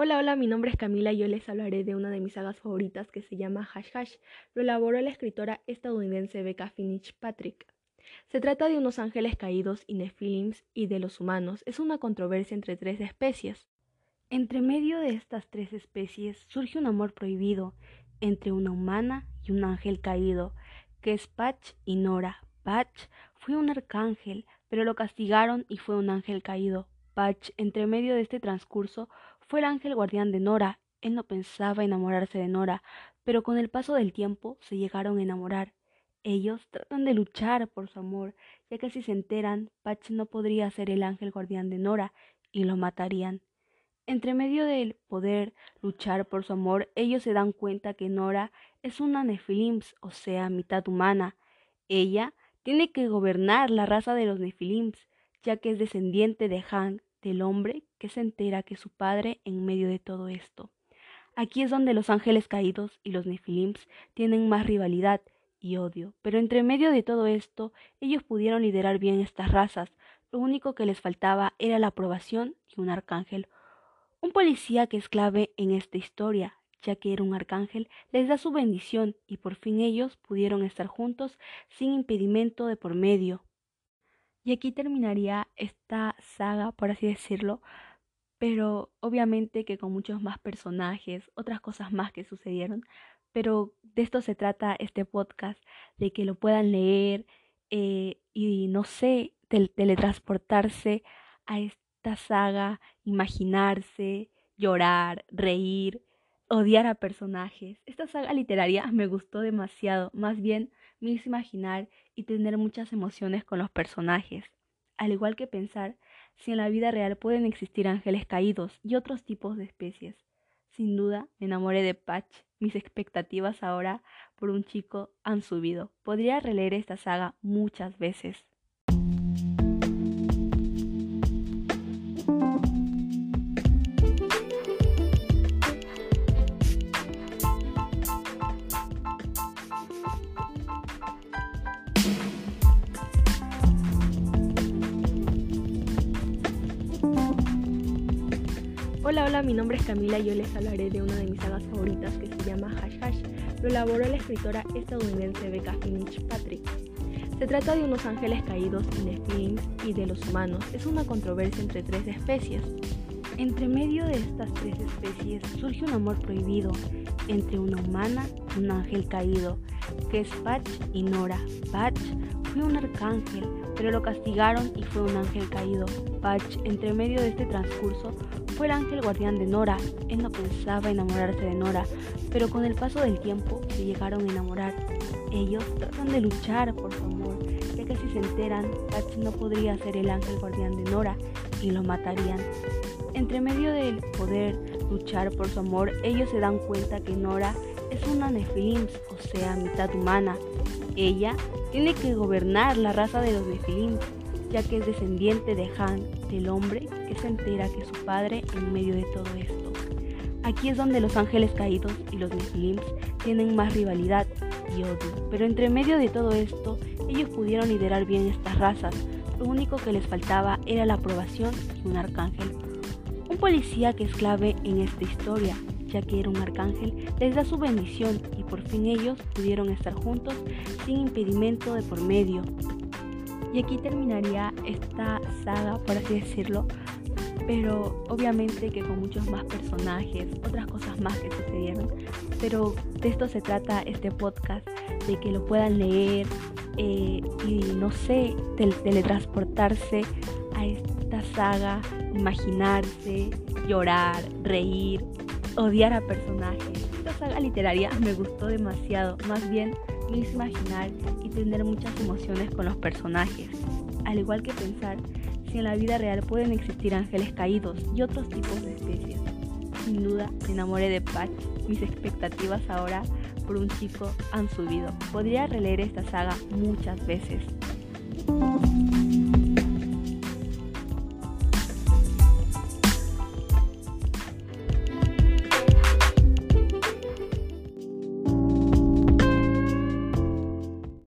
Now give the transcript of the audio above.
Hola, hola, mi nombre es Camila y yo les hablaré de una de mis sagas favoritas que se llama Hash Hash. Lo elaboró la escritora estadounidense Becca Finich Patrick. Se trata de unos ángeles caídos y nefilims y de los humanos. Es una controversia entre tres especies. Entre medio de estas tres especies surge un amor prohibido entre una humana y un ángel caído, que es Patch y Nora. Patch fue un arcángel, pero lo castigaron y fue un ángel caído. Patch, entre medio de este transcurso, fue el ángel guardián de Nora. Él no pensaba enamorarse de Nora, pero con el paso del tiempo se llegaron a enamorar. Ellos tratan de luchar por su amor, ya que si se enteran, Patch no podría ser el ángel guardián de Nora y lo matarían. Entre medio del poder luchar por su amor, ellos se dan cuenta que Nora es una Nefilims, o sea, mitad humana. Ella tiene que gobernar la raza de los Nefilims, ya que es descendiente de Han, del hombre que se entera que su padre en medio de todo esto. Aquí es donde los ángeles caídos y los nefilims tienen más rivalidad y odio, pero entre medio de todo esto ellos pudieron liderar bien estas razas, lo único que les faltaba era la aprobación y un arcángel. Un policía que es clave en esta historia, ya que era un arcángel, les da su bendición y por fin ellos pudieron estar juntos sin impedimento de por medio. Y aquí terminaría esta saga, por así decirlo, pero obviamente que con muchos más personajes, otras cosas más que sucedieron, pero de esto se trata este podcast, de que lo puedan leer eh, y no sé, teletransportarse a esta saga, imaginarse, llorar, reír, odiar a personajes. Esta saga literaria me gustó demasiado, más bien me hizo imaginar y tener muchas emociones con los personajes, al igual que pensar si en la vida real pueden existir ángeles caídos y otros tipos de especies. Sin duda, me enamoré de Patch. Mis expectativas ahora por un chico han subido. Podría releer esta saga muchas veces. Hola, hola, mi nombre es Camila y yo les hablaré de una de mis sagas favoritas que se llama Hash Hash. Lo elaboró la escritora estadounidense Becca Finich Patrick. Se trata de unos ángeles caídos y Nephilims y de los humanos. Es una controversia entre tres especies. Entre medio de estas tres especies surge un amor prohibido entre una humana y un ángel caído, que es Patch y Nora. Patch fue un arcángel, pero lo castigaron y fue un ángel caído. Patch, entre medio de este transcurso, fue el ángel guardián de Nora. Él no pensaba enamorarse de Nora, pero con el paso del tiempo se llegaron a enamorar. Ellos tratan de luchar por su amor, ya que si se enteran, Patch no podría ser el ángel guardián de Nora y lo matarían. Entre medio del poder luchar por su amor, ellos se dan cuenta que Nora es una Nefilims, o sea, mitad humana. Ella tiene que gobernar la raza de los Nefilims ya que es descendiente de Han, del hombre que se entera que su padre en medio de todo esto. Aquí es donde los ángeles caídos y los Nephilims tienen más rivalidad y odio, pero entre medio de todo esto, ellos pudieron liderar bien estas razas. Lo único que les faltaba era la aprobación y un arcángel. Un policía que es clave en esta historia, ya que era un arcángel, les da su bendición y por fin ellos pudieron estar juntos sin impedimento de por medio. Y aquí terminaría esta saga, por así decirlo, pero obviamente que con muchos más personajes, otras cosas más que sucedieron. Pero de esto se trata este podcast, de que lo puedan leer eh, y no sé, teletransportarse a esta saga, imaginarse, llorar, reír, odiar a personajes. Esta saga literaria me gustó demasiado, más bien hizo imaginar y tener muchas emociones con los personajes, al igual que pensar si en la vida real pueden existir ángeles caídos y otros tipos de especies. Sin duda, me enamoré de Patch. Mis expectativas ahora por un chico han subido. Podría releer esta saga muchas veces.